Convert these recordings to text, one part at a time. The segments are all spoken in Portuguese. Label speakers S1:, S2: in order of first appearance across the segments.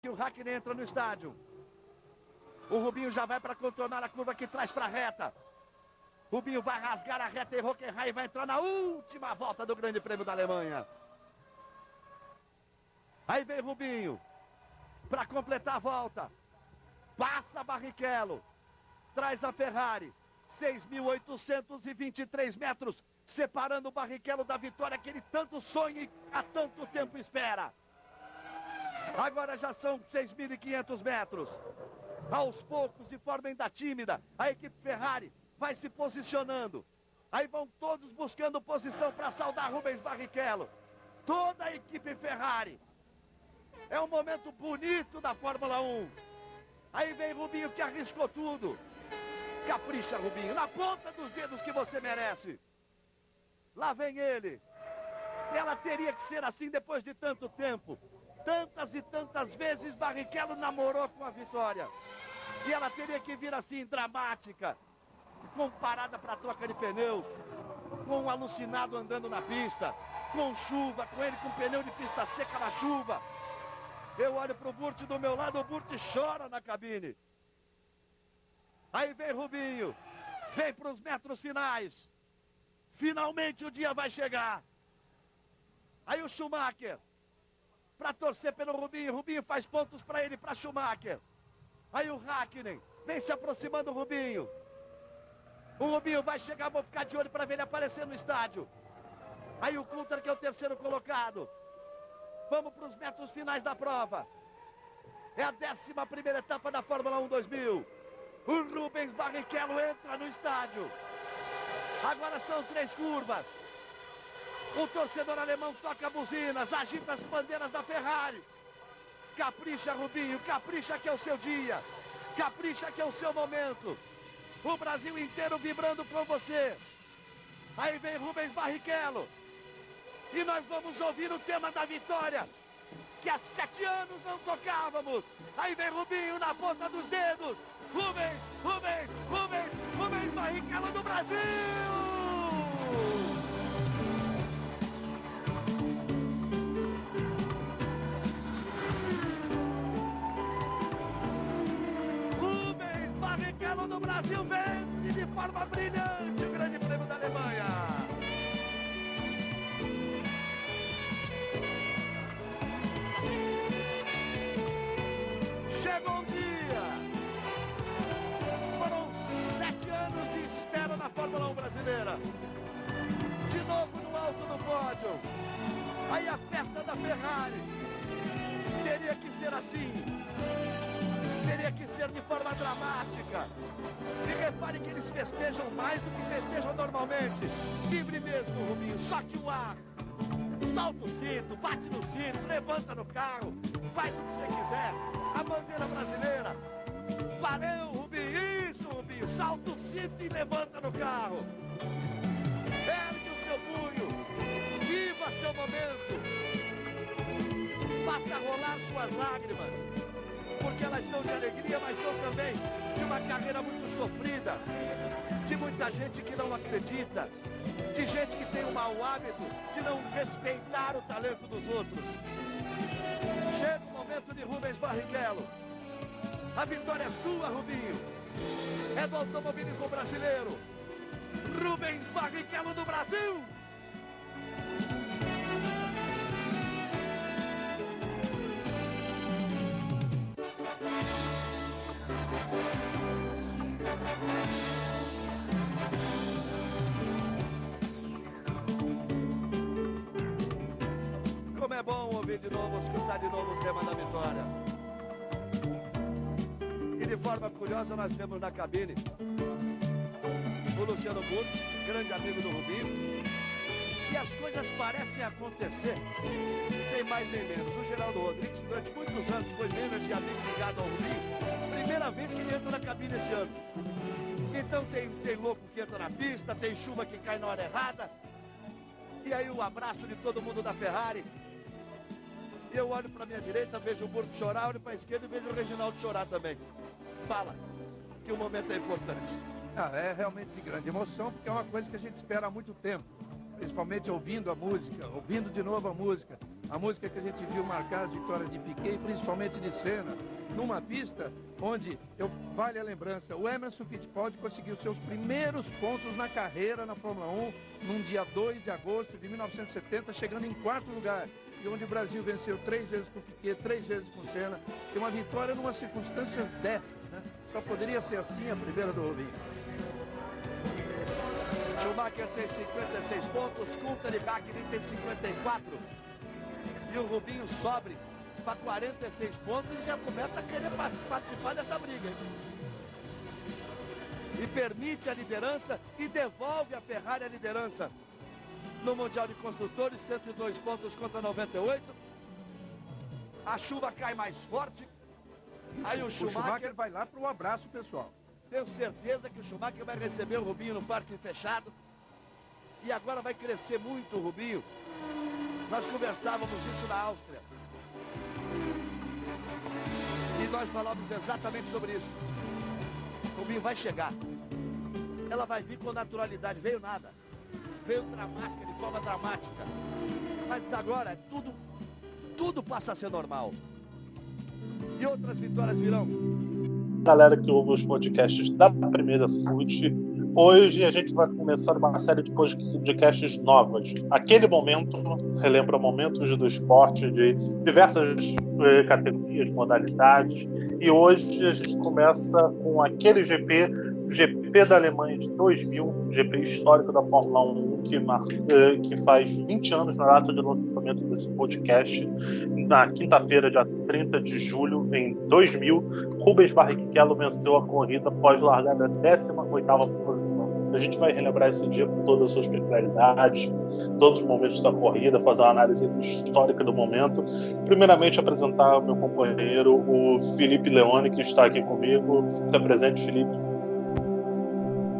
S1: que o Hackney entra no estádio. O Rubinho já vai para contornar a curva que traz para a reta. Rubinho vai rasgar a reta e Hockenheim vai entrar na última volta do Grande Prêmio da Alemanha. Aí vem Rubinho para completar a volta. Passa Barrichello. Traz a Ferrari. 6.823 metros, separando o Barrichello da vitória que ele tanto sonha e há tanto tempo espera. Agora já são 6.500 metros. Aos poucos, de forma ainda tímida, a equipe Ferrari vai se posicionando. Aí vão todos buscando posição para saudar Rubens Barrichello. Toda a equipe Ferrari. É um momento bonito da Fórmula 1. Aí vem Rubinho que arriscou tudo. Capricha, Rubinho, na ponta dos dedos que você merece. Lá vem ele. Ela teria que ser assim depois de tanto tempo. Tantas e tantas vezes Barrichello namorou com a vitória. E ela teria que vir assim, dramática, com parada para troca de pneus, com um alucinado andando na pista, com chuva, com ele com pneu de pista seca na chuva. Eu olho para o Burt do meu lado, o Burt chora na cabine. Aí vem Rubinho, vem para os metros finais. Finalmente o dia vai chegar. Aí o Schumacher, para torcer pelo Rubinho. Rubinho faz pontos para ele, para Schumacher. Aí o Hackney vem se aproximando do Rubinho. O Rubinho vai chegar, vou ficar de olho para ver ele aparecer no estádio. Aí o Coulter, que é o terceiro colocado. Vamos para os metros finais da prova. É a décima primeira etapa da Fórmula 1 2000. O Rubens Barrichello entra no estádio. Agora são três curvas. O torcedor alemão toca buzinas, agita as bandeiras da Ferrari. Capricha, Rubinho, capricha que é o seu dia. Capricha que é o seu momento. O Brasil inteiro vibrando com você. Aí vem Rubens Barrichello. E nós vamos ouvir o tema da vitória. Que há sete anos não tocávamos. Aí vem Rubinho na ponta dos dedos. Rubens, Rubens, Rubens, Rubens Barrichello do Brasil! Brasil vence de forma brilhante o Grande Prêmio da Alemanha. Chegou o dia. Foram sete anos de espera na Fórmula 1 brasileira. De novo no alto do pódio. Aí a festa da Ferrari. Teria que ser assim de forma dramática. E repare que eles festejam mais do que festejam normalmente. Livre mesmo, Rubinho, só que o ar. Salta o cinto, bate no cinto, levanta no carro, faz o que você quiser. A bandeira brasileira. Valeu, Rubinho, isso, Rubinho. Salta o cinto e levanta no carro. Ergue o seu punho. Viva seu momento. Faça rolar suas lágrimas porque elas são de alegria, mas são também de uma carreira muito sofrida, de muita gente que não acredita, de gente que tem o mau hábito de não respeitar o talento dos outros. Chega o momento de Rubens Barrichello. A vitória é sua, Rubinho. É do automobilismo brasileiro. Rubens Barrichello do Brasil. Como é bom ouvir de novo, escutar de novo o tema da vitória. E de forma curiosa nós temos na cabine o Luciano Burto, grande amigo do Rubinho. E as coisas parecem acontecer sem mais nem menos. O Geraldo Rodrigues, durante muitos anos, foi membro de amigo ligado ao Rubinho. Primeira vez que ele entra na cabine esse ano. Então tem, tem louco que entra na pista, tem chuva que cai na hora errada. E aí o abraço de todo mundo da Ferrari. E eu olho para minha direita, vejo o Burto chorar, olho para a esquerda e vejo o Reginaldo chorar também. Fala, que o momento é importante.
S2: Ah, é realmente de grande emoção, porque é uma coisa que a gente espera há muito tempo. Principalmente ouvindo a música, ouvindo de novo a música. a música que a gente viu marcar as vitórias de Piquet principalmente de Senna, numa pista onde, eu, vale a lembrança, o Emerson Fittipaldi conseguiu seus primeiros pontos na carreira na Fórmula 1, num dia 2 de agosto de 1970, chegando em quarto lugar. E onde o Brasil venceu três vezes com Piquet, três vezes com Senna. E uma vitória numa circunstâncias dessas, né? Só poderia ser assim a primeira do Rubinho.
S1: Schumacher tem 56 pontos, Kultenbach tem 54. E o Rubinho sobe para 46 pontos e já começa a querer participar dessa briga. E permite a liderança e devolve a Ferrari a liderança. No Mundial de Construtores, 102 pontos contra 98. A chuva cai mais forte. Aí o Schumacher, o Schumacher
S2: vai lá para o abraço pessoal.
S1: Tenho certeza que o Schumacher vai receber o Rubinho no parque fechado. E agora vai crescer muito o Rubinho. Nós conversávamos isso na Áustria. E nós falamos exatamente sobre isso. O Rubinho vai chegar. Ela vai vir com naturalidade. Veio nada. Veio dramática, de forma dramática. Mas agora tudo, tudo passa a ser normal. E outras vitórias virão.
S3: Galera que ouve os podcasts da Primeira Fute, Hoje a gente vai começar uma série de podcasts novas. Aquele momento relembra momentos do esporte de diversas eh, categorias, modalidades. E hoje a gente começa com aquele GP, GP da Alemanha de 2000, GP histórico da Fórmula 1, que, eh, que faz 20 anos na data de lançamento desse podcast, na quinta-feira, dia 30 de julho, em 2000. Rubens Barrichello venceu a corrida após largar da 18ª posição. A gente vai relembrar esse dia com todas as suas peculiaridades, todos os momentos da corrida, fazer uma análise histórica do momento. Primeiramente, apresentar o meu companheiro, o Felipe Leone, que está aqui comigo. Se presente, Felipe.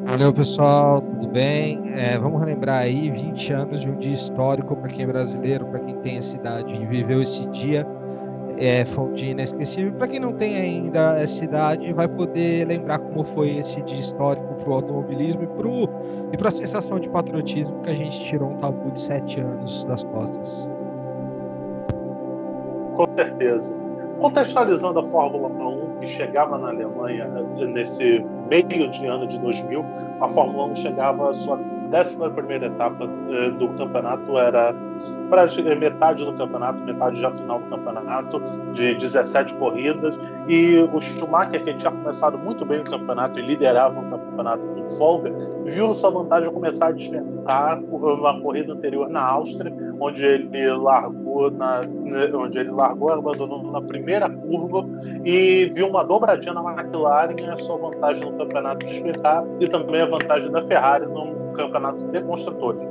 S4: Valeu, pessoal, tudo bem? É, vamos relembrar aí 20 anos de um dia histórico para quem é brasileiro, para quem tem essa idade e viveu esse dia. É, foi um dia inesquecível. Para quem não tem ainda essa idade, vai poder lembrar como foi esse dia histórico para o automobilismo e para a sensação de patriotismo que a gente tirou um tabu de sete anos das costas.
S3: Com certeza. Contextualizando a Fórmula 1, que chegava na Alemanha nesse meio de ano de 2000, a Fórmula 1 chegava à sua 11 etapa eh, do campeonato, era para metade do campeonato, metade já final do campeonato, de 17 corridas. E o Schumacher, que tinha começado muito bem o campeonato e liderava o campeonato com folga, viu sua vantagem começar a despencar uma corrida anterior na Áustria, onde ele largou na, né, onde ele largou, abandonou na primeira curva e viu uma dobradinha na McLaren e a sua vantagem no campeonato despencar e também a vantagem da Ferrari no campeonato de construtores.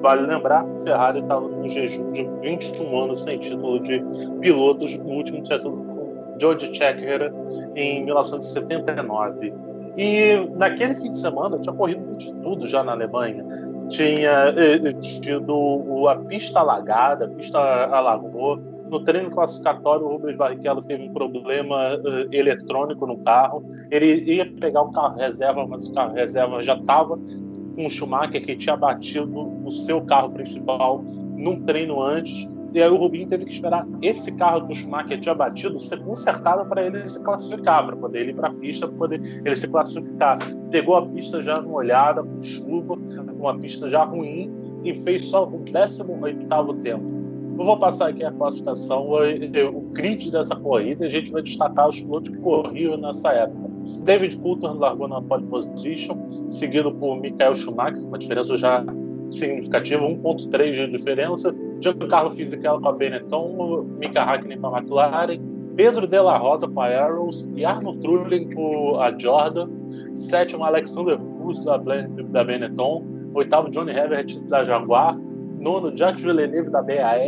S3: Vale lembrar, Ferrari estava no jejum de 21 anos sem título de pilotos, o último tinha sido com George Checker em 1979. E naquele fim de semana tinha corrido de tudo já na Alemanha. Tinha eh, tido a pista alagada, a pista alagou. No treino classificatório, o Rubens Barrichello teve um problema uh, eletrônico no carro. Ele ia pegar o carro reserva, mas o carro reserva já estava com o Schumacher, que tinha batido o seu carro principal num treino antes. E aí o Rubinho teve que esperar esse carro que o Schumacher tinha batido ser consertado para ele se classificar, para poder ele ir para a pista, para poder ele se classificar. Pegou a pista já molhada, com chuva, uma pista já ruim, e fez só o 18 tempo. Eu vou passar aqui a classificação, o grid dessa corrida, a gente vai destacar os pilotos que corriam nessa época. David Coulthard largou na pole position, seguido por Michael Schumacher, uma diferença já significativa, 1.3 de diferença. Giancarlo Fisichella com a Benetton, Mika Hakkinen com a McLaren, Pedro De La Rosa com a Arrows e Arno Trulli com a Jordan. Sétimo, Alexander Buss da Benetton. Oitavo, Johnny Herbert da Jaguar. Nono, Jacques Villeneuve da BAR.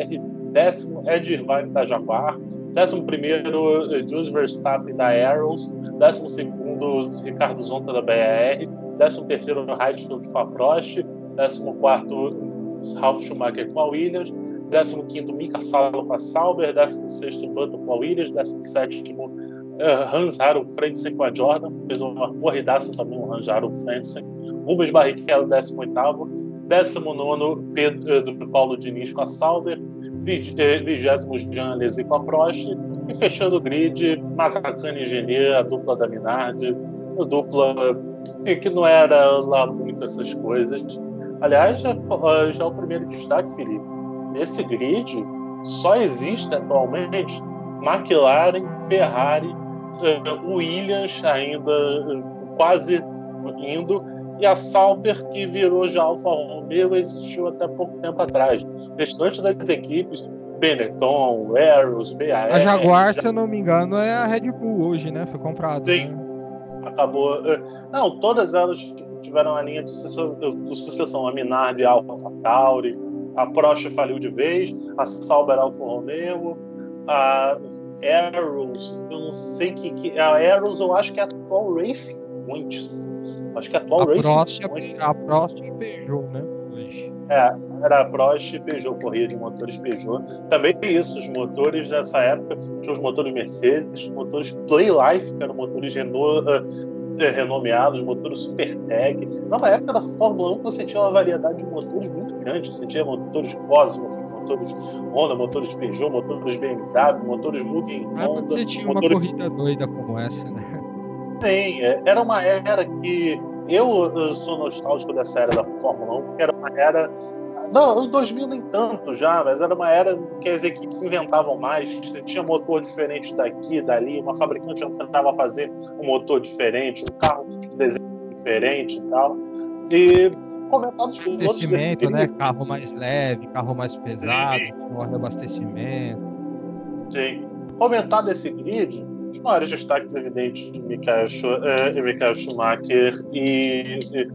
S3: Décimo, Ed Irvine da Jaguar. Décimo primeiro, Jules Verstappen da Arrows. Décimo segundo, Ricardo Zonta da BAR. Décimo terceiro, Heidfeld com a Prost. 14 Ralf Schumacher com a Williams, 15 Mika Salo com a Sauber, 16 Button com a Williams, 17 uh, Hans Frentzen com a Jordan, fez uma corridaça também o Hans Harold Frentzen, Rubens Barrichello 18 19 Pedro Paulo Diniz com a Sauber, vigésimos Jean Alesi com a Prost, e fechando o grid, Mazzacane e Genier, a dupla da Minardi, a dupla que não era lá muito essas coisas. Aliás, já, já o primeiro destaque, Felipe, nesse grid só existe atualmente McLaren, Ferrari, Williams ainda quase indo e a Sauber, que virou já Alfa Romeo, existiu até pouco tempo atrás. O restante das equipes, Benetton, Arrows, BAR...
S4: A Jaguar, já... se eu não me engano, é a Red Bull hoje, né? Foi comprada.
S3: Sim.
S4: Né?
S3: Acabou... Eh, não, todas elas tiveram a linha de sucessão. A Minardi, a Alfa Tauri, a Prost faliu de vez, a Sauber Alfa Romeo, a Arrows, eu não sei que, que a Arrows eu acho que é a atual Racing Points Acho que a atual a Racing Prost,
S4: Point... A Prost e Peugeot, né? Hoje.
S3: É, era a Prost e Peugeot, corria de motores Peugeot. Também isso, os motores nessa época, tinha os motores Mercedes, os motores Playlife, que eram motores Renault, uh, renomeados, motores Supertech. Na época da Fórmula 1, você tinha uma variedade de motores muito grande. Você tinha motores Cosmo, motores Honda, motores Peugeot, motores BMW, motores Mugen Honda.
S4: Você tinha motores... uma corrida doida como essa, né?
S3: Sim, é, era uma era que eu, eu, sou nostálgico dessa era da Fórmula 1, porque era uma era. Não, em 2000 nem tanto já, mas era uma era que as equipes inventavam mais. Você tinha motor diferente daqui, dali, uma fabricante tentava fazer um motor diferente, um carro de desenho diferente e tal. E comentados
S4: com Abastecimento, né? Carro mais leve, carro mais pesado, Sim. abastecimento.
S3: Sim. Comentar desse grid, os maiores destaques evidentes de Michael, uh, Michael Schumacher e, e,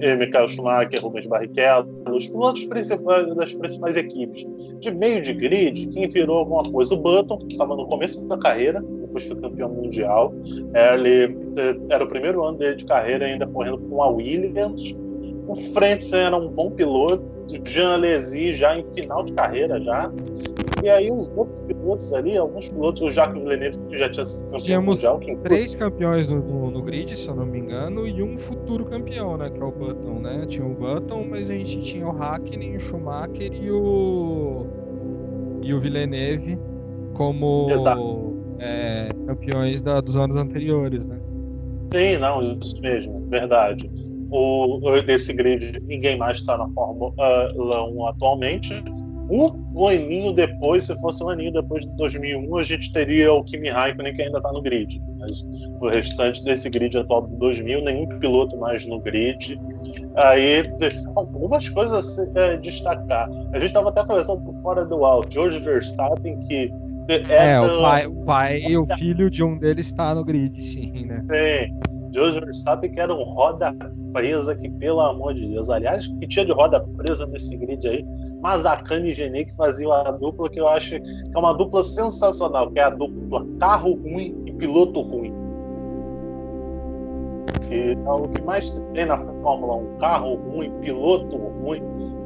S3: e Michael Schumacher, Rubens Barrichello, os pilotos principais das principais equipes. De meio de grid, quem virou alguma coisa? O Button, que estava no começo da carreira, depois foi campeão mundial. Ele era o primeiro ano dele de carreira, ainda correndo com a Williams. O Frentzen era um bom piloto. Jean Alesi já em final de carreira já. E aí os outros pilotos ali, alguns pilotos, o Jacques Villeneuve que já tinha sido campeão
S4: Tínhamos
S3: mundial.
S4: Quem três campeões no, no, no, grid, se eu não me engano, e um futuro campeão, né? Que é o Button, né? Tinha o Button, mas a gente tinha o Hackney, o Schumacher e o. e o Villeneuve como é, campeões da, dos anos anteriores, né?
S3: Sim, não, isso mesmo, verdade. O, desse grid, ninguém mais está na Fórmula 1 atualmente um aninho depois, se fosse um aninho depois de 2001, a gente teria o Kimi Raikkonen que ainda está no grid. Mas o restante desse grid atual de 2000, nenhum piloto mais no grid. Aí, algumas coisas a é, destacar. A gente estava até conversando por fora do alto. George Verstappen, que
S4: é, é o pai, o pai e o filho de um deles está no grid, sim, né?
S3: Sim. George Verstappen que era um roda presa que, pelo amor de Deus, aliás, que tinha de roda presa nesse grid aí, Mazzacane e Gene que faziam a dupla que eu acho que é uma dupla sensacional, que é a dupla carro ruim e piloto ruim. Que é o que mais se tem na Fórmula 1, carro ruim, piloto ruim.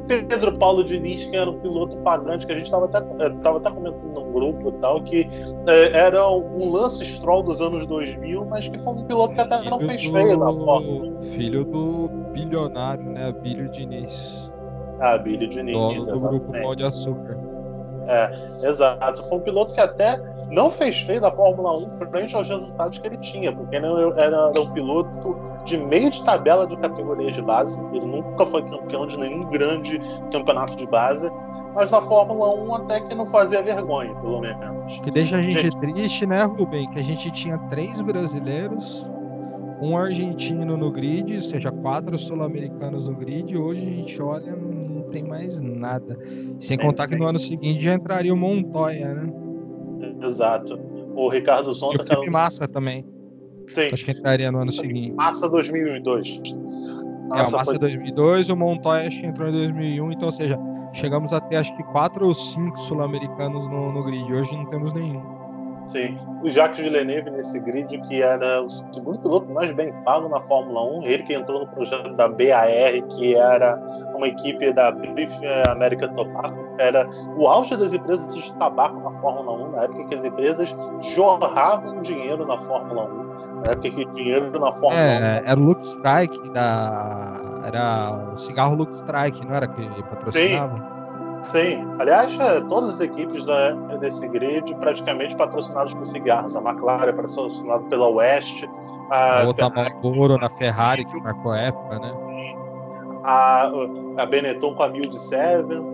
S3: Pedro Paulo Diniz, que era um piloto pagante, que a gente estava até, eh, tava até comentando num grupo e tal, que é, era um lance Stroll dos anos 2000, mas que foi um piloto que até filho não fez do... feio na Fórmula.
S4: Filho do bilionário, né? Bílio Diniz.
S3: Ah, Bílio Diniz.
S4: Dono do grupo Pão de Açúcar.
S3: É, exato. Foi um piloto que até não fez feio da Fórmula 1 frente aos resultados que ele tinha, porque ele era, um piloto de meio de tabela de categorias de base. Ele nunca foi campeão de nenhum grande campeonato de base, mas na Fórmula 1 até que não fazia vergonha, pelo menos.
S4: Que deixa a gente, gente... triste, né, Rubem? Que a gente tinha três brasileiros, um argentino no grid, ou seja, quatro sul-americanos no grid. Hoje a gente olha, tem mais nada. Sem contar que no ano seguinte já entraria o Montoya, né?
S3: Exato. O Ricardo Zonta.
S4: E o Felipe Massa também.
S3: Sim.
S4: Acho que entraria no ano seguinte.
S3: Massa 2002.
S4: Massa é, o Massa foi... 2002, o Montoya acho que entrou em 2001, então, ou seja, chegamos a ter acho que quatro ou cinco sul-americanos no, no grid. Hoje não temos nenhum.
S3: Sim. O Jacques Villeneuve nesse grid, que era o segundo piloto mais bem pago na Fórmula 1, ele que entrou no projeto da BAR, que era uma equipe da British American Tobacco, era o auge das empresas de tabaco na Fórmula 1, na época que as empresas jorravam dinheiro na Fórmula 1, na época que dinheiro na Fórmula
S4: é, 1. Era o Lux Strike, da... era o cigarro Lux Strike, não era que patrocinava?
S3: Sim. Sim, aliás, é, todas as equipes da, desse grid praticamente patrocinadas por cigarros. A McLaren é patrocinada pela West.
S4: A outra Marlboro na Ferrari, que marcou época, né?
S3: A, a Benetton com a Mild Seven.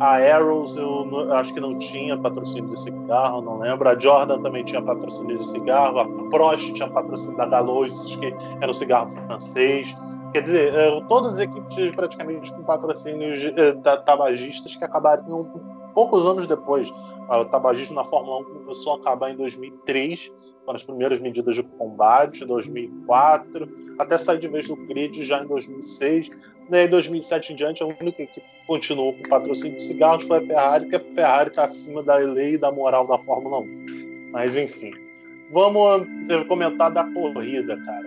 S3: A Arrows eu acho que não tinha patrocínio de cigarro, não lembro. A Jordan também tinha patrocínio de cigarro. A Prost tinha patrocínio da Galois, que era um cigarro francês. Quer dizer, é, todas as equipes praticamente com patrocínios é, tabagistas que acabaram poucos anos depois. O tabagismo na Fórmula 1 começou a acabar em 2003, com as primeiras medidas de combate, 2004, até sair de vez do grid já em 2006. Né, em 2007 em diante, a única que continuou com patrocínio de cigarros foi a Ferrari, porque a Ferrari está acima da lei e da moral da Fórmula 1. Mas, enfim. Vamos comentar da corrida, cara.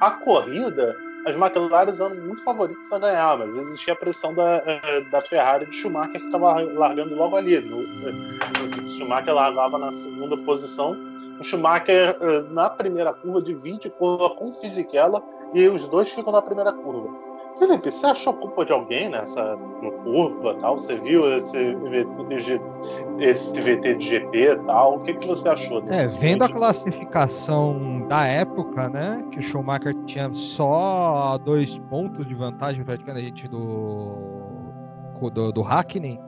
S3: A corrida, as McLaren eram muito favoritas a ganhar, mas existia a pressão da, eh, da Ferrari de Schumacher, que estava largando logo ali. O Schumacher largava na segunda posição. O Schumacher, eh, na primeira curva, divide com o Fisichella e os dois ficam na primeira curva. Felipe, você achou culpa de alguém nessa curva tal? Você viu esse VT, esse VT de GP tal? O que, que você achou
S4: desse É, vendo a classificação da época, né? Que o Schumacher tinha só dois pontos de vantagem praticamente do, do, do Hackney.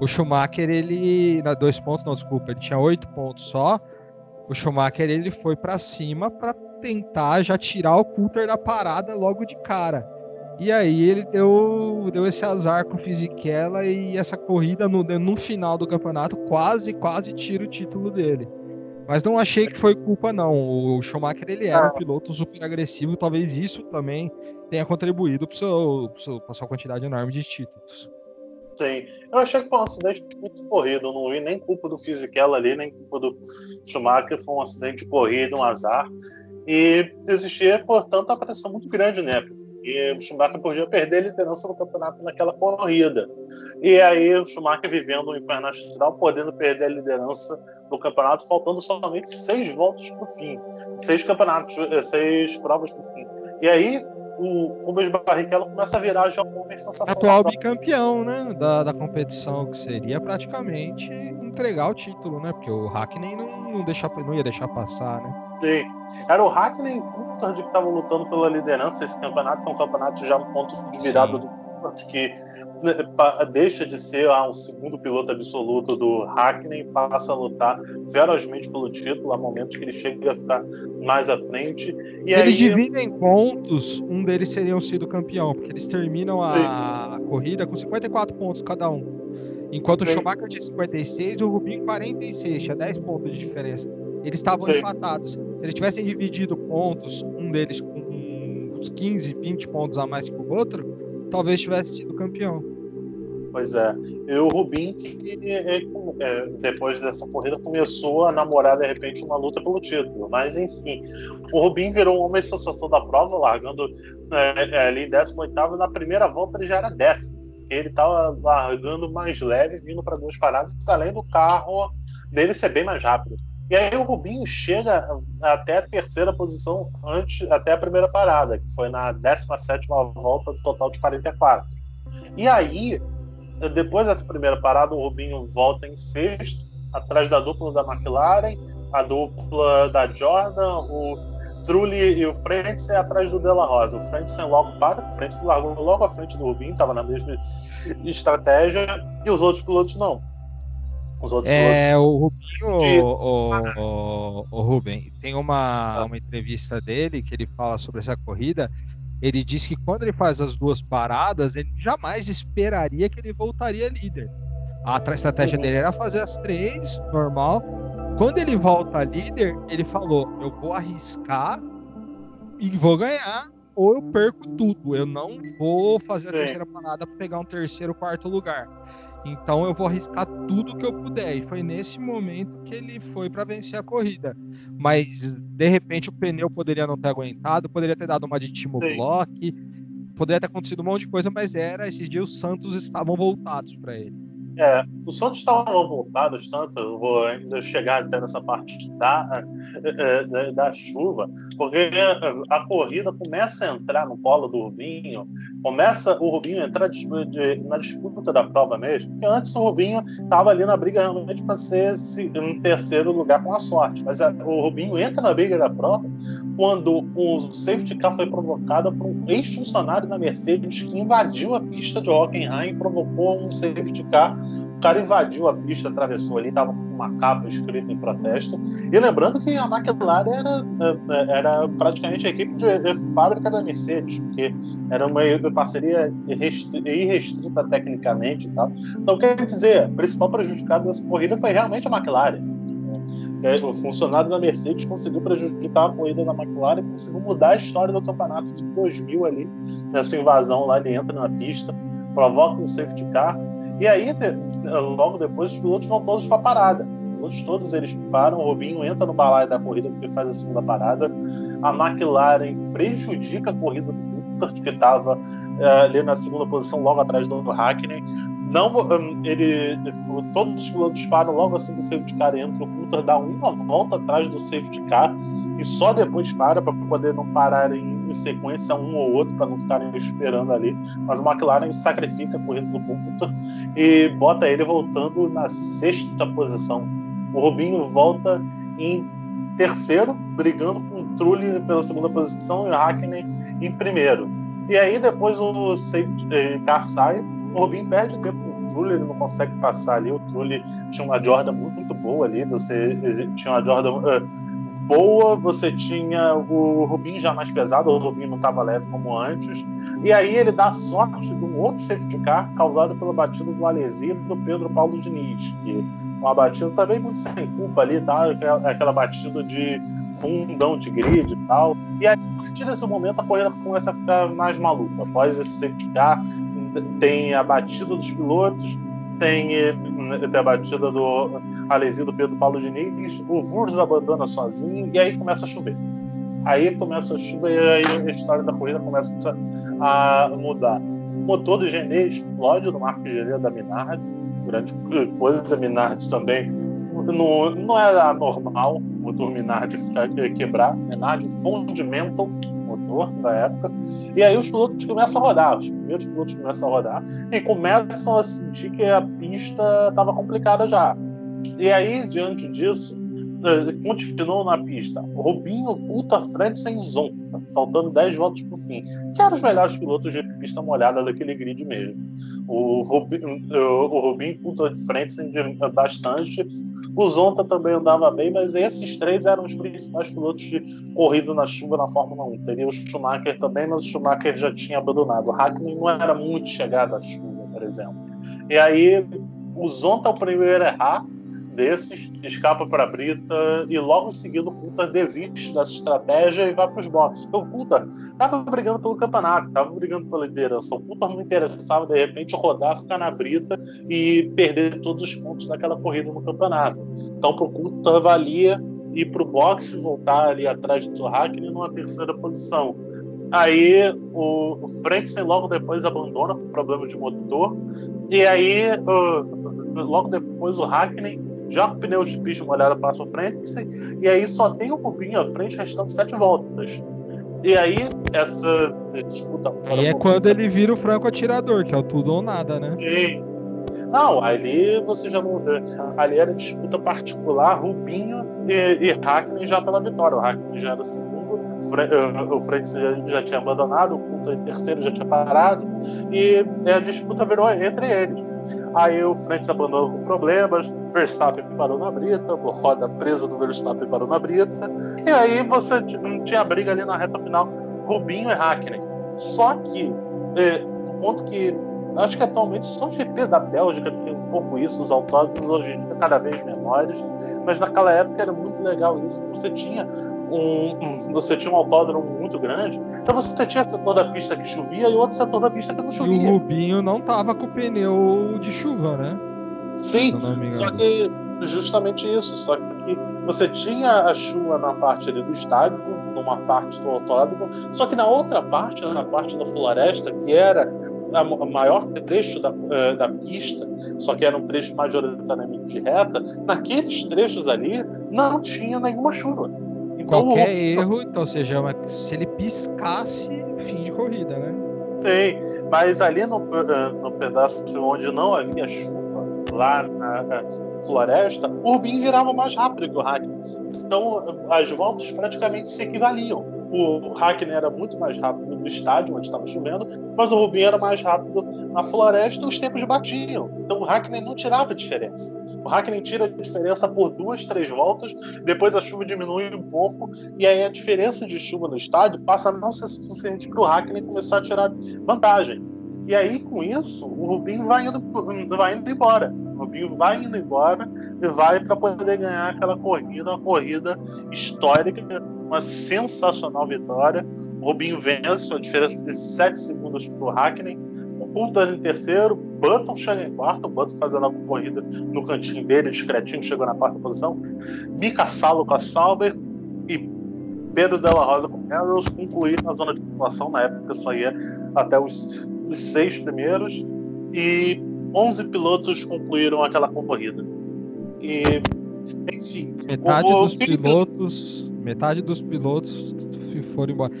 S4: O Schumacher, ele. Na dois pontos, não, desculpa, ele tinha oito pontos só. O Schumacher ele foi para cima para tentar já tirar o Coulter da parada logo de cara. E aí ele deu, deu esse azar com o Fisichella e essa corrida no, no final do campeonato quase, quase tira o título dele. Mas não achei que foi culpa, não. O Schumacher ele era um ah. piloto super agressivo, talvez isso também tenha contribuído para a sua quantidade enorme de títulos.
S3: Sim, eu achei que foi um acidente muito corrido. não vi nem culpa do Fisichella ali, nem culpa do Schumacher. Foi um acidente corrido, um azar. E existia, portanto, a pressão muito grande né? E o Schumacher podia perder a liderança do campeonato naquela corrida. E aí o Schumacher vivendo um internacional, podendo perder a liderança do campeonato, faltando somente seis voltas para o fim. Seis campeonatos, eh, seis provas para o fim. E aí o Rubens Barrichello começa a virar já uma sensação.
S4: Atual bicampeão, né? Da, da competição, que seria praticamente entregar o título, né? Porque o Hackney não, não, deixa, não ia deixar passar, né?
S3: Sim. Era o Hackney e o que estavam lutando pela liderança desse campeonato, que é um campeonato já no ponto de virada Sim. do Coulthard, que né, deixa de ser ah, um segundo piloto absoluto do Hackney, passa a lutar ferozmente pelo título, há momentos que ele chega a ficar mais à frente.
S4: E eles aí... dividem pontos, um deles seriam sido campeão, porque eles terminam a, a corrida com 54 pontos cada um. Enquanto Sim. o Schumacher tinha 56 e o Rubinho 46, tinha 10 pontos de diferença. Eles estavam empatados. Se eles tivessem dividido pontos, um deles com uns 15, 20 pontos a mais que o outro, talvez tivesse sido campeão.
S3: Pois é. E o Rubinho, é, depois dessa corrida, começou a namorar, de repente, uma luta pelo título. Mas, enfim, o Rubinho virou uma sensação da prova, largando é, é ali em 18 na primeira volta ele já era décimo. Ele estava largando mais leve, vindo para duas paradas, além do carro dele ser bem mais rápido. E aí o Rubinho chega até a terceira posição antes, até a primeira parada, que foi na 17 volta, total de 44. E aí, depois dessa primeira parada, o Rubinho volta em sexto, atrás da dupla da McLaren, a dupla da Jordan, o Trulli e o Frentzen atrás do Della Rosa. O Frentzen logo para, o Frentzen largou logo à frente do Rubinho, estava na mesma estratégia, e os outros pilotos não.
S4: Os outros é, pilotos... o Rubinho, o, o, o, Ruben, tem uma, ah. uma entrevista dele que ele fala sobre essa corrida. Ele diz que quando ele faz as duas paradas, ele jamais esperaria que ele voltaria líder. A estratégia dele era fazer as três, normal. Quando ele volta líder, ele falou: Eu vou arriscar e vou ganhar, ou eu perco tudo. Eu não vou fazer a terceira parada para pegar um terceiro, quarto lugar. Então eu vou arriscar tudo que eu puder. E foi nesse momento que ele foi para vencer a corrida. Mas de repente o pneu poderia não ter aguentado, poderia ter dado uma de Timo Block, poderia ter acontecido um monte de coisa, mas era esses dias os Santos estavam voltados para ele.
S3: É, os Santos estavam voltados tanto, eu vou ainda chegar até nessa parte da, é, da, da, chuva, porque a corrida começa a entrar no colo do Rubinho, começa o Rubinho a entrar na disputa da prova mesmo, porque antes o Rubinho estava ali na briga realmente para ser um terceiro lugar com a sorte, mas a, o Rubinho entra na briga da prova quando o safety car foi provocado por um ex-funcionário da Mercedes que invadiu a pista de Hockenheim e provocou um safety car o cara invadiu a pista, atravessou ali, estava com uma capa escrita em protesto. E lembrando que a McLaren era, é, era praticamente a equipe de, de fábrica da Mercedes, porque era uma parceria irrestrita tecnicamente e. Então, quer dizer, o principal prejudicado dessa corrida foi realmente a McLaren. É, o funcionário da Mercedes conseguiu prejudicar a corrida da McLaren, conseguiu mudar a história do campeonato de 2000 ali, nessa invasão lá, ele entra na pista, provoca um safety car, e aí, logo depois, os pilotos vão todos para a parada. Os pilotos todos eles param, o Rubinho entra no balaio da corrida porque faz a segunda parada. A McLaren prejudica a corrida do Coulthard, que estava uh, eh, ali na segunda posição, logo atrás do Hackney. Não, um, ele, todos os pilotos param logo assim que o safety car entra. O Coulthard dá uma volta atrás do safety car e só depois para para poder não parar em, sequência um ou outro para não ficarem esperando ali. Mas o McLaren sacrifica a corrida do Coulthard e bota ele voltando na sexta posição. O Rubinho volta em terceiro, brigando com o Trulli pela segunda posição e o Hackney em primeiro. E aí depois o safety eh, car sai, o Rubinho perde tempo o Trulli, ele não consegue passar ali. O Trulli tinha uma Jordan muito, muito boa ali, você eh, tinha uma Jordan uh, boa, você tinha o Rubinho já mais pesado, o Rubinho não estava leve como antes, e aí ele dá sorte de um outro safety car causado pela batida do Alesi do Pedro Paulo Diniz, que uma batida também muito sem culpa ali, tá? aquela, aquela batida de fundão de grid e tal, e aí, a partir desse momento a corrida começa a ficar mais maluca, após esse safety car tem a batida dos pilotos, tem, tem a batida do Alesi do Pedro Paulo Diniz, o Vurs abandona sozinho e aí começa a chover. Aí começa a chover e aí a história da corrida começa a mudar. O motor do Genê explode no Marco Gerê da Minardi, grande coisa Minardi também. Não, não era normal o motor Minardi quebrar. Minardi Fundamental motor da época. E aí os pilotos começam a rodar, os primeiros pilotos começam a rodar e começam a sentir que a pista estava complicada já. E aí, diante disso, eh, continuam na pista. Rubinho, Puta, Fredson e Zon, faltando 10 voltas para o fim, que eram os melhores pilotos de pista molhada daquele grid mesmo. O Rubinho, eh, o Rubinho Puta, Fredson bastante, o Zonta também andava bem, mas esses três eram os principais pilotos de corrida na chuva na Fórmula 1. Teria o Schumacher também, mas o Schumacher já tinha abandonado. O Hackney não era muito chegado à chuva, por exemplo. E aí o Zonta é o primeiro a errar, desses, escapa para a Brita e logo em seguida o Coulter desiste dessa estratégia e vai para os boxes. Então o Coulter estava brigando pelo campeonato, estava brigando pela liderança. O Coulter não interessava de repente rodar, ficar na Brita e perder todos os pontos daquela corrida no campeonato. Então para o Coulter valia ir para o boxe voltar ali atrás do Hackney numa terceira posição. Aí o Franksen logo depois abandona por problema de motor. E aí, logo depois, o Hackney joga o pneu de pista molhada, passa o frente, e aí só tem um cubinho à frente, restando sete voltas. E aí, essa disputa.
S4: E é quando ele vira o franco atirador, que é o tudo ou nada, né?
S3: Sim. Não, ali você já não. Ali era disputa particular, Rubinho e, e Hackney já pela vitória. O Hackney já era segundo, o Frank já, tinha abandonado, o Punta em terceiro já tinha parado, e a disputa virou entre eles. Aí o Franks abandonou com problemas, Verstappen parou na brita, o roda presa do Verstappen parou na brita, e aí você tinha briga ali na reta final, Rubinho e Hackney. Só que, é, ponto que acho que atualmente só o GP da Bélgica tem um pouco isso, os autódromos hoje em dia cada vez menores, mas naquela época era muito legal isso. Você tinha um, você tinha um autódromo muito grande, então você tinha setor da pista que chovia e outro setor da pista que não chovia.
S4: E o Rubinho não tava com o pneu de chuva, né?
S3: Sim, só que justamente isso, só que você tinha a chuva na parte ali do estádio, numa parte do autódromo, só que na outra parte, na parte da floresta, que era o maior trecho da, uh, da pista, só que era um trecho majoritariamente de reta, naqueles trechos ali não tinha nenhuma chuva.
S4: Então, Qualquer erro, então, seja, se ele piscasse, fim de corrida, né?
S3: Sim, mas ali no, no pedaço onde não havia chuva, lá na floresta, o Rubinho virava mais rápido que o Hackney. Então, as voltas praticamente se equivaliam. O Hackney era muito mais rápido no estádio, onde estava chovendo, mas o Rubinho era mais rápido na floresta e os tempos batiam. Então, o Hackney não tirava diferença. O Hackney tira a diferença por duas, três voltas, depois a chuva diminui um pouco, e aí a diferença de chuva no estádio passa a não ser suficiente para o Hackney começar a tirar vantagem. E aí, com isso, o Rubinho vai indo, vai indo embora. O Rubinho vai indo embora e vai para poder ganhar aquela corrida, uma corrida histórica, uma sensacional vitória. O Rubinho vence, a diferença de 7 segundos para o Hackney Coulter em terceiro, Button chega em quarto, Button fazendo a corrida no cantinho dele, discretinho, chegou na quarta posição. Mika Salo com a Sauber e Pedro Della Rosa com Arrows concluíram na zona de pontuação, na época só ia até os, os seis primeiros, e 11 pilotos concluíram aquela corrida. E,
S4: enfim, metade o, dos pilotos, metade dos pilotos foram embora.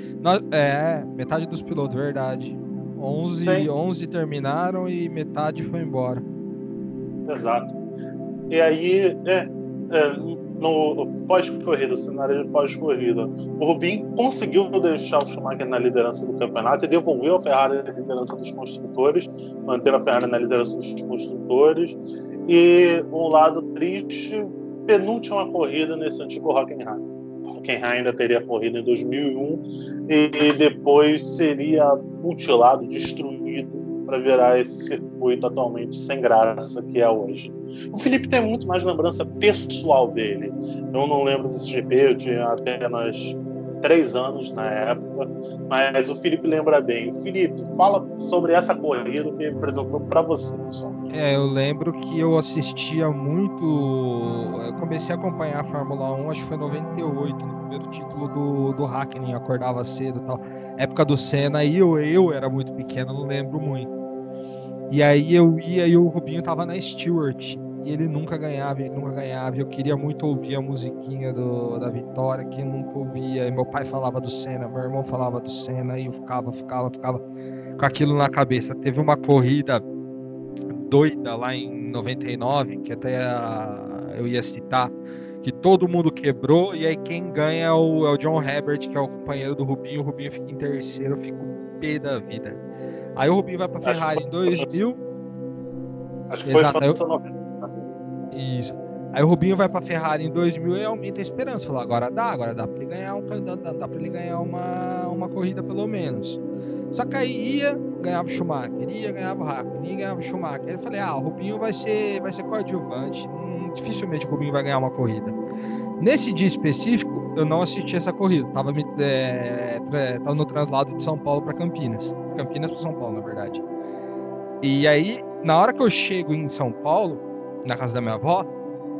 S4: é, metade dos pilotos, verdade. 11, 11 terminaram e metade foi embora.
S3: Exato. E aí, é, é, no pós-corrida, cenário de pós-corrida, o Rubin conseguiu deixar o Schumacher na liderança do campeonato e devolveu a Ferrari na liderança dos construtores, manteve a Ferrari na liderança dos construtores. E um lado triste, penúltima corrida nesse antigo Hockenheim. Hockenheim ainda teria corrido em 2001 e depois seria mutilado, destruído para virar esse circuito atualmente sem graça que é hoje. O Felipe tem muito mais lembrança pessoal dele. Eu não lembro desse GP, eu tinha apenas três anos na época, mas o Felipe lembra bem. Felipe, fala sobre essa corrida que apresentou para você, pessoal.
S4: É, eu lembro que eu assistia muito. Eu comecei a acompanhar a Fórmula 1, acho que foi em 98, no primeiro título do, do Hackney, acordava cedo e tal. Época do Senna, e eu, eu era muito pequeno, não lembro muito. E aí eu ia e o Rubinho tava na Stewart e ele nunca ganhava, ele nunca ganhava. Eu queria muito ouvir a musiquinha do, da vitória, que eu nunca ouvia. E meu pai falava do Senna, meu irmão falava do Senna, e eu ficava, ficava, ficava com aquilo na cabeça. Teve uma corrida doida lá em 99, que até eu ia citar, que todo mundo quebrou, e aí quem ganha é o, é o John Herbert, que é o companheiro do Rubinho. O Rubinho fica em terceiro, eu fico pé da vida. Aí o Rubinho vai pra Ferrari em 2000.
S3: Acho que foi Exato, eu...
S4: Isso. Aí o Rubinho vai pra Ferrari em 2000 e aumenta a esperança. Fala, agora dá, agora dá pra ele ganhar, um, dá, dá pra ele ganhar uma, uma corrida pelo menos. Só que aí ia, ganhava o Schumacher, ia, ganhava o Raikkonen, ia, ganhava o Schumacher. Aí eu falei, ah, o Rubinho vai ser, vai ser coadjuvante, hum, dificilmente o Rubinho vai ganhar uma corrida. Nesse dia específico, eu não assisti essa corrida, tava, é, tava no translado de São Paulo para Campinas. Campinas para São Paulo, na verdade. E aí, na hora que eu chego em São Paulo, na casa da minha avó,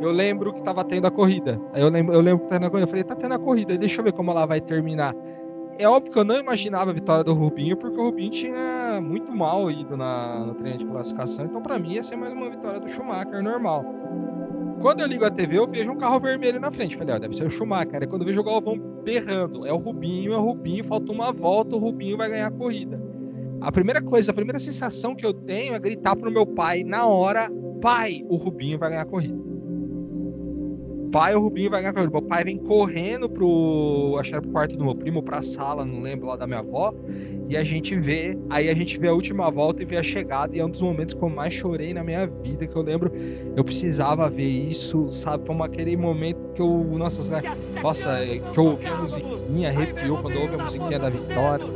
S4: eu lembro que tava tendo a corrida. Aí eu lembro, eu lembro que tá tendo a corrida. Eu falei, tá tendo a corrida, deixa eu ver como ela vai terminar. É óbvio que eu não imaginava a vitória do Rubinho, porque o Rubinho tinha muito mal ido na, no treino de classificação. Então, para mim, ia ser mais uma vitória do Schumacher, normal. Quando eu ligo a TV, eu vejo um carro vermelho na frente. Falei, ó, deve ser o Schumacher. Aí quando eu vejo o Galvão berrando, é o Rubinho, é o Rubinho, falta uma volta, o Rubinho vai ganhar a corrida. A primeira coisa, a primeira sensação que eu tenho é gritar pro meu pai na hora, pai, o Rubinho vai ganhar a corrida. Pai, o Rubinho vai ganhar a corrida. Meu pai vem correndo pro, acho que era pro quarto do meu primo, pra sala, não lembro, lá da minha avó. E a gente vê, aí a gente vê a última volta e vê a chegada. E é um dos momentos que eu mais chorei na minha vida, que eu lembro, eu precisava ver isso, sabe? Foi aquele momento que eu, nossa, nossa que eu ouvi a musiquinha, arrepiou quando eu ouvi a musiquinha da vitória.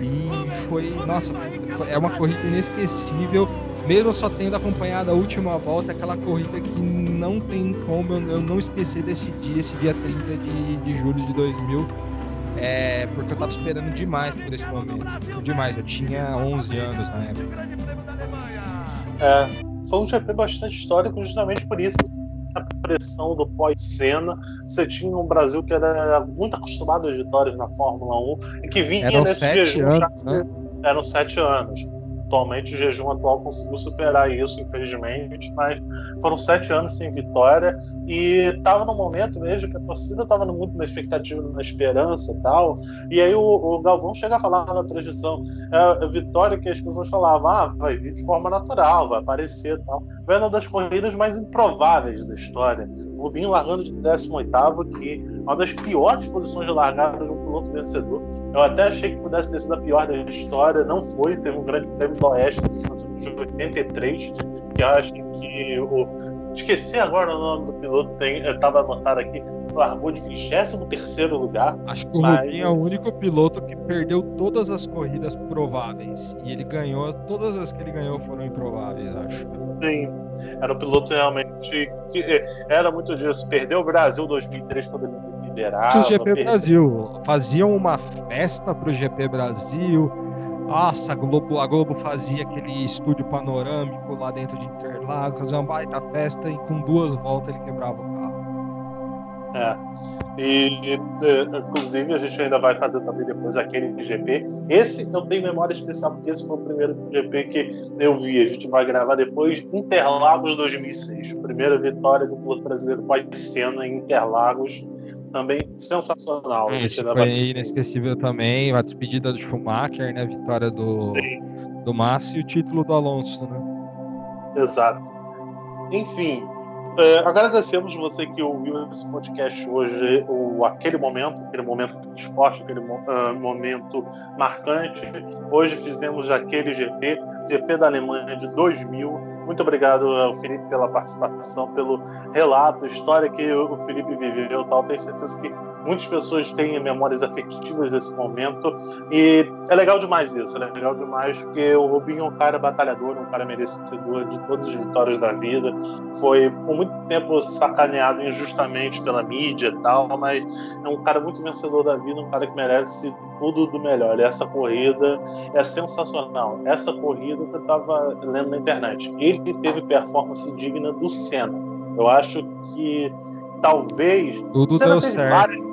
S4: E foi, nossa, foi, é uma corrida inesquecível mesmo só tendo acompanhado a última volta, aquela corrida que não tem como eu, não esquecer desse dia, esse dia 30 de, de julho de 2000, é, porque eu tava esperando demais por esse momento. Demais, eu tinha 11 anos na época.
S3: É, foi um GP bastante histórico justamente por isso. A pressão do pós-cena, você tinha um Brasil que era muito acostumado às vitórias na Fórmula 1 e que vinha
S4: Eram nesse sete jejum anos, né?
S3: eram sete anos. Atualmente o jejum atual conseguiu superar isso, infelizmente, mas foram sete anos sem vitória e estava no momento mesmo que a torcida estava muito na expectativa, na esperança e tal. E aí o, o Galvão chega a falar na transmissão, é a vitória que as pessoas falavam, ah, vai vir de forma natural, vai aparecer e tal. Foi uma das corridas mais improváveis da história. O Rubinho largando de 18 aqui, uma das piores posições de largada de um piloto vencedor eu até achei que pudesse ter sido a pior da história, não foi. Teve um grande prêmio do Oeste de 83, que eu acho que o. Esqueci agora o nome do piloto, estava anotado aqui, largou de 23 lugar.
S4: Acho que o mas... Rubinho é o único piloto que perdeu todas as corridas prováveis. E ele ganhou, todas as que ele ganhou foram improváveis, acho.
S3: Sim, era um piloto realmente que era muito disso. Perdeu o Brasil 2003 quando ele liderava.
S4: O GP Brasil. Faziam uma festa pro GP Brasil. Nossa, a Globo, a Globo fazia aquele estúdio panorâmico lá dentro de Interlagos, fazia uma baita festa e com duas voltas ele quebrava o carro.
S3: É. E, inclusive, a gente ainda vai fazer também depois aquele GP. Esse eu tenho memória especial, porque esse foi o primeiro GP que eu vi. A gente vai gravar depois Interlagos 2006. Primeira vitória do piloto brasileiro pós-cena em Interlagos também sensacional.
S4: Esse foi inesquecível também, a despedida do Schumacher, né? A vitória do, do Massa e o título do Alonso, né?
S3: Exato. Enfim, é, agradecemos você que ouviu esse podcast hoje, o, aquele momento, aquele momento de esporte, aquele uh, momento marcante. Hoje fizemos aquele GP, GP da Alemanha de 2000, muito obrigado ao Felipe pela participação, pelo relato, história que o Felipe viveu. Tal. Tenho certeza que muitas pessoas têm memórias afetivas desse momento. E é legal demais isso, é legal demais, porque o Rubinho é um cara batalhador, um cara merecedor de todas as vitórias da vida. Foi por muito tempo sacaneado injustamente pela mídia e tal, mas é um cara muito vencedor da vida, um cara que merece tudo do melhor. E essa corrida é sensacional. Essa corrida que eu estava lendo na internet. Ele teve performance digna do Senna. Eu acho que talvez.
S4: Tudo deu certo.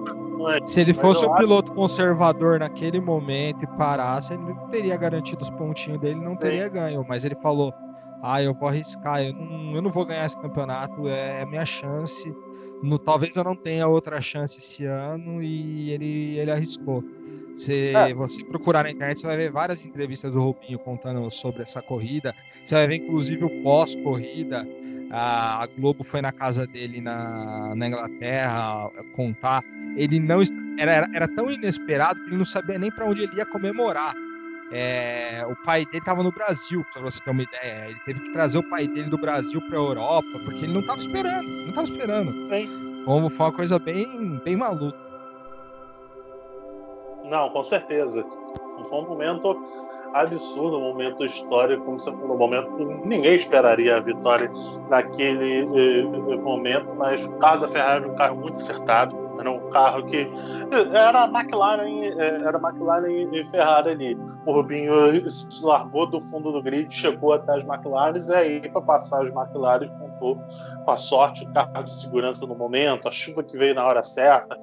S4: Se ele fosse um piloto conservador naquele momento e parasse, ele não teria garantido os pontinhos dele, não teria Sim. ganho. Mas ele falou: Ah, eu vou arriscar, eu não, eu não vou ganhar esse campeonato, é a minha chance. No, talvez eu não tenha outra chance esse ano e ele, ele arriscou. Se é. você procurar na internet, você vai ver várias entrevistas do Rubinho contando sobre essa corrida. Você vai ver, inclusive, o pós-corrida. A Globo foi na casa dele na, na Inglaterra contar. Ele não era, era, tão inesperado que ele não sabia nem para onde ele ia comemorar. É, o pai dele estava no Brasil, para você ter uma ideia. Ele teve que trazer o pai dele do Brasil para a Europa, porque ele não estava esperando, não estava esperando. Como foi uma coisa bem, bem maluca.
S3: Não, com certeza. Foi um momento absurdo, um momento histórico, como você falou, um momento que ninguém esperaria a vitória naquele eh, momento, mas o carro da Ferrari é um carro muito acertado, era um carro que era McLaren, eh, era McLaren e Ferrari ali. O Rubinho se largou do fundo do grid, chegou até as McLaren e aí para passar as McLaren contou com a sorte, o carro de segurança no momento, a chuva que veio na hora certa.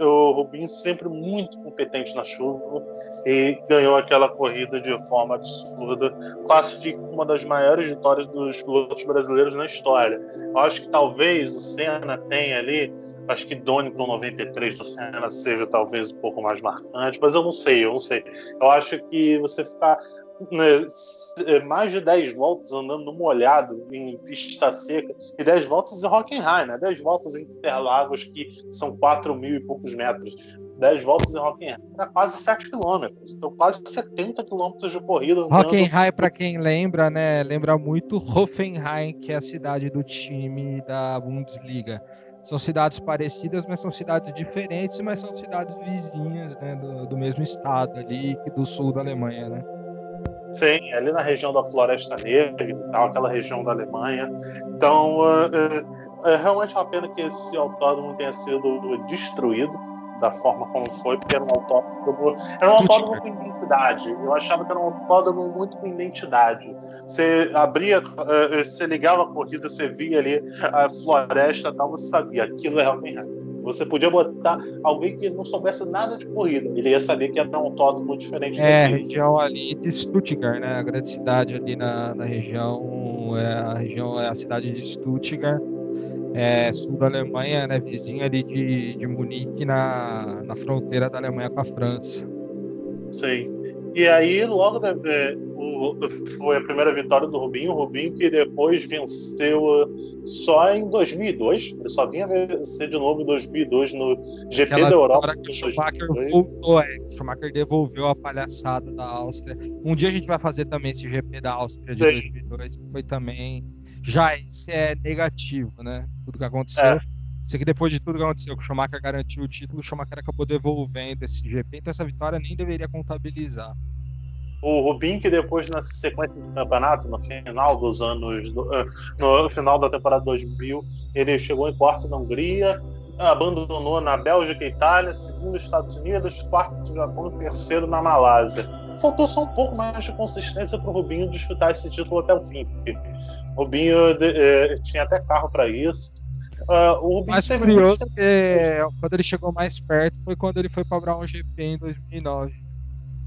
S3: O Rubinho sempre muito competente na chuva e ganhou aquela corrida de forma absurda. Classifica uma das maiores vitórias dos pilotos brasileiros na história. Eu acho que talvez o Senna tenha ali Acho que Donington 93 do Senna seja talvez um pouco mais marcante, mas eu não sei, eu não sei. Eu acho que você ficar né, é, mais de 10 voltas andando no molhado, em pista seca, e 10 voltas em Hockenheim, né? 10 voltas em Interlagos, que são 4 mil e poucos metros. 10 voltas em Hockenheim era quase 7 quilômetros, então quase 70 quilômetros de corrida.
S4: Hockenheim, para quem lembra, né? Lembra muito Hoffenheim, que é a cidade do time da Bundesliga. São cidades parecidas, mas são cidades diferentes, mas são cidades vizinhas, né, do, do mesmo estado ali, do sul da Alemanha, né?
S3: Sim, ali na região da Floresta Negra e tal, aquela região da Alemanha. Então, é, é, realmente uma pena que esse autódromo tenha sido destruído da forma como foi, porque era um autódromo, era um autódromo com identidade. Eu achava que era um autódromo muito com identidade. Você abria, eh, você ligava a corrida, você via ali a floresta tal, você sabia, aquilo é realmente Você podia botar alguém que não soubesse nada de corrida. Ele ia saber que era um autódromo diferente
S4: É, região ali de Stuttgart, né? A grande cidade ali na, na região. É, a região é a cidade de Stuttgart, é, sul da Alemanha, né? Vizinha ali de, de Munique, na, na fronteira da Alemanha com a França.
S3: Sim. E aí, logo né, é, o, foi a primeira vitória do Rubinho. O Rubinho que depois venceu uh, só em 2002. Ele só vinha vencer de novo em 2002 no GP
S4: Aquela
S3: da Europa.
S4: Que o Schumacher voltou, é, o Schumacher devolveu a palhaçada da Áustria. Um dia a gente vai fazer também esse GP da Áustria de Sim. 2002, que foi também. Já esse é negativo, né? Tudo que aconteceu. É. Sei que depois de tudo que aconteceu, que o Schumacher garantiu o título, o Schumacher acabou devolvendo esse GP, então essa vitória nem deveria contabilizar.
S3: O Rubinho, que depois, nessa sequência de campeonato, no final dos anos, eh, no final da temporada 2000, ele chegou em quarto na Hungria, abandonou na Bélgica e Itália, segundo Estados Unidos, quarto no Japão, terceiro na Malásia. Faltou só um pouco mais de consistência para o Rubinho disputar esse título até o fim, porque Rubinho de, eh, tinha até carro para isso,
S4: Uh, o mais curioso muito... é quando ele chegou mais perto foi quando ele foi para Brown GP em 2009.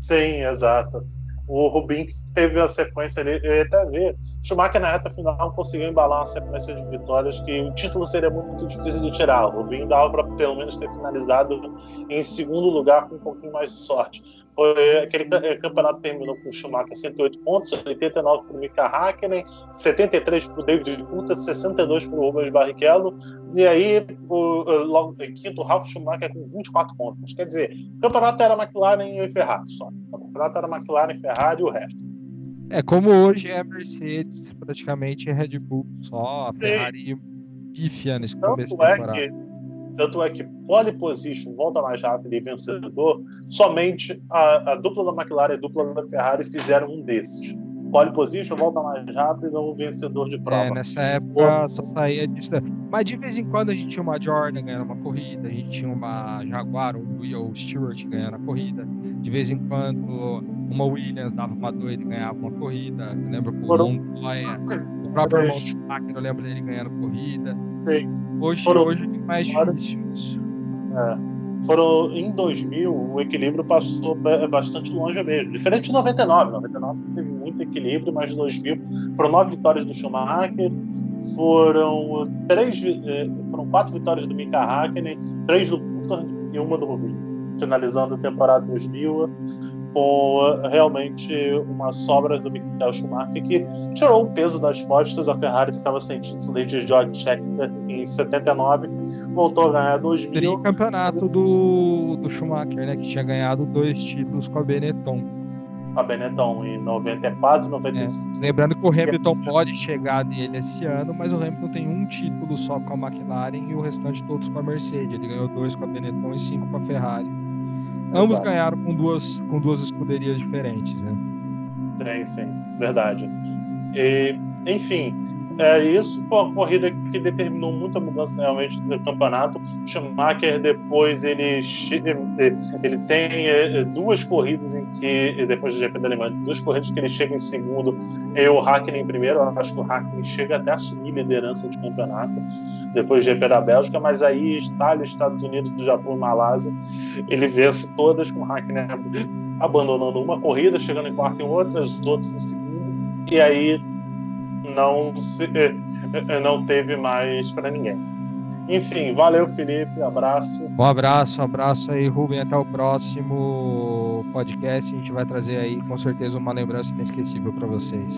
S3: Sim, exato. O Rubinho teve a sequência ali, eu ia até ver. Schumacher na reta final conseguiu embalar uma sequência de vitórias que o título seria muito difícil de tirar. O Rubinho dava para pelo menos ter finalizado em segundo lugar com um pouquinho mais de sorte. Foi, aquele eh, campeonato terminou com o Schumacher 108 pontos, 89 para o Mika Hakkinen, 73 para o David Coulter, 62 para o Rubens Barrichello, e aí o, logo em quinto, o Ralf Schumacher com 24 pontos. Quer dizer, o campeonato era McLaren e Ferrari só. O campeonato era McLaren, Ferrari e o resto.
S4: É como hoje é Mercedes, praticamente é Red Bull só, a Ferrari pífia nesse começo da temporada. É que
S3: tanto é que pole position, volta mais rápido e vencedor, somente a, a, dupla da McLaren e a dupla da Ferrari fizeram um desses. Pole position, volta mais rápido e um vencedor de prova.
S4: É, nessa época só saía disso. Mas de vez em quando a gente tinha uma Jordan ganhando uma corrida, a gente tinha uma Jaguar ou Will Stewart ganhando a corrida. De vez em quando uma Williams dava uma doida e ganhava uma corrida. Eu lembro que o Montoya, o próprio Schumacher, eu lembro dele ganhando corrida.
S3: Sim.
S4: Hoje, foram, hoje é mais difícil isso.
S3: É, foram, em 2000, o equilíbrio passou bastante longe mesmo. Diferente de 99. 99 teve muito equilíbrio, mas em 2000 foram nove vitórias do Schumacher, foram três, é, foram quatro vitórias do Mika Hakkinen, três do Coulthard e uma do Rubinho. Finalizando a temporada 2000, com realmente uma sobra do Michael Schumacher que tirou o peso das costas. A Ferrari ficava sem título desde George Scheckter em 79, voltou a ganhar 2000. Teria
S4: campeonato do, do Schumacher, né, que tinha ganhado dois títulos com a Benetton.
S3: Com a Benetton em 94 e 95.
S4: É. Lembrando que o Hamilton pode chegar nele esse ano, mas o Hamilton tem um título só com a McLaren e o restante todos com a Mercedes. Ele ganhou dois com a Benetton e cinco com a Ferrari. Ambos Exato. ganharam com duas, com duas escuderias diferentes, né?
S3: Sim, sim, verdade. E, enfim, é, isso foi uma corrida que determinou muita mudança realmente no campeonato. Schumacher depois ele ele tem é, duas corridas em que depois do GP da Alemanha, duas corridas que ele chega em segundo e o Hakkinen em primeiro. Eu acho que o Hakkinen chega até a assumir liderança de campeonato depois do GP da Bélgica, mas aí Itália, Estados Unidos, Japão e Malásia ele vence todas com o Hakkinen abandonando uma corrida, chegando em quarto em outras, outras em segundo e aí não, se, eh, eh, não teve mais para ninguém. Enfim, valeu, Felipe. Abraço.
S4: Um abraço, um abraço aí, Rubem. Até o próximo podcast. A gente vai trazer aí, com certeza, uma lembrança inesquecível para vocês.